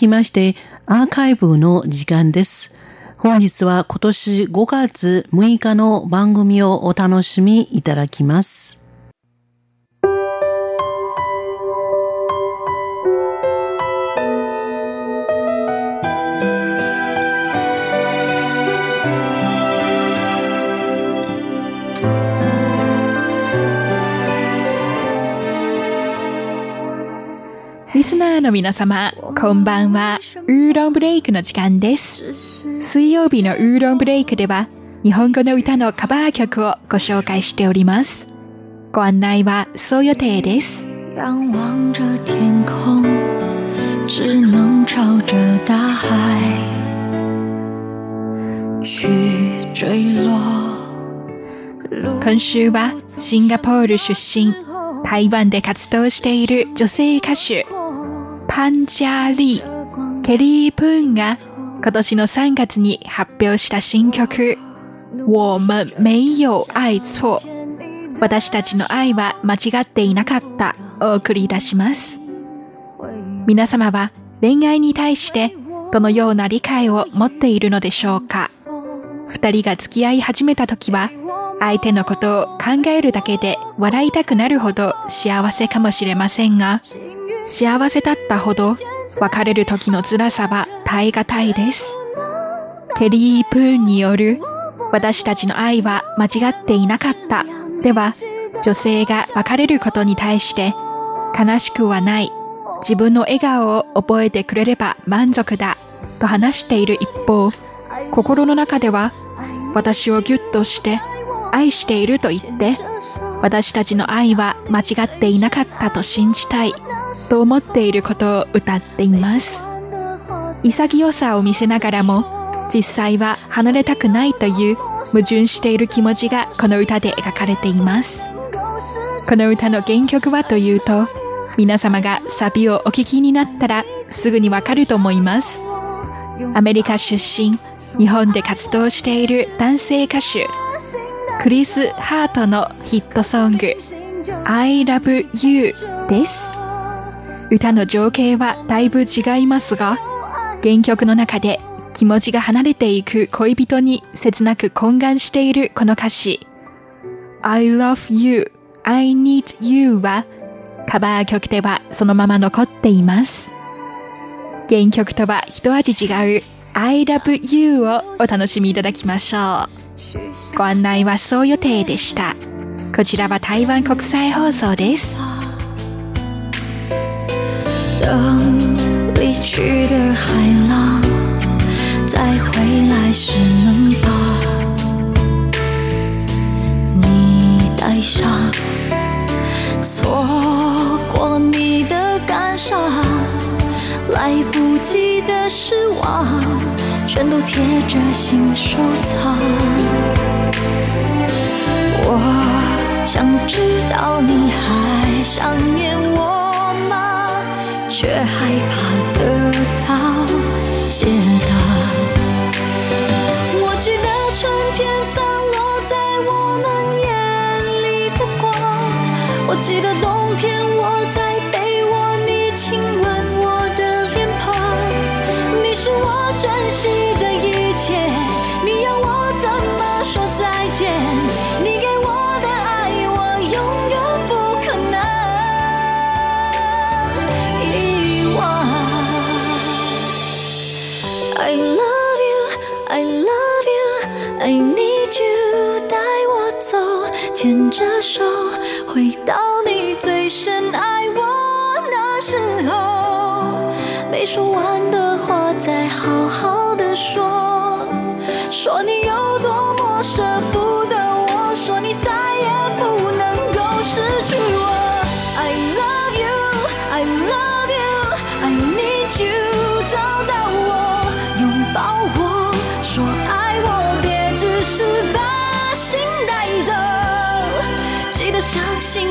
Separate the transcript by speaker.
Speaker 1: きましてアーカイブの時間です。本日は今年5月6日の番組をお楽しみいただきます。
Speaker 2: リスナーの皆様、こんばんは。ウーロンブレイクの時間です。水曜日のウーロンブレイクでは、日本語の歌のカバー曲をご紹介しております。ご案内はそう予定です。仰望着天空只能朝着大海去坠落今週はシンガポール出身台湾で活動している女性歌手パンジャーリー、ケリー・プーンが今年の3月に発表した新曲、我们没有愛错。私たちの愛は間違っていなかった。を送り出します。皆様は恋愛に対してどのような理解を持っているのでしょうか？二人が付き合い始めた時は相手のことを考えるだけで笑いたくなるほど幸せかもしれませんが幸せだったほど別れる時の辛さは耐え難いです。ケリー・プーンによる私たちの愛は間違っていなかった。では女性が別れることに対して悲しくはない。自分の笑顔を覚えてくれれば満足だ。と話している一方心の中では私をギュッとして愛していると言って私たちの愛は間違っていなかったと信じたいと思っていることを歌っています。潔さを見せながらも実際は離れたくないという矛盾している気持ちがこの歌で描かれています。この歌の原曲はというと皆様がサビをお聴きになったらすぐにわかると思います。アメリカ出身日本で活動している男性歌手クリス・ハートのヒットソング I love you です。歌の情景はだいぶ違いますが原曲の中で気持ちが離れていく恋人に切なく懇願しているこの歌詞。I love you, I need you はカバー曲ではそのまま残っています。原曲とは一味違う I love you をお楽しみいただきましょう。ご案内はそう予定でした。こちらは台湾国際放送です。离去的海浪再回来时，能把。你带上。错过你的感伤，来不及的失望，全都贴着心收藏。我想知道你还想念我吗。却害怕得到解答。我记得春天散落在我们眼里的光，我记得冬天我在被窝你亲吻我的脸庞。你是我珍惜牵着手回到你最深爱我那时候。没说完
Speaker 3: 的话再好好的说。说你相信。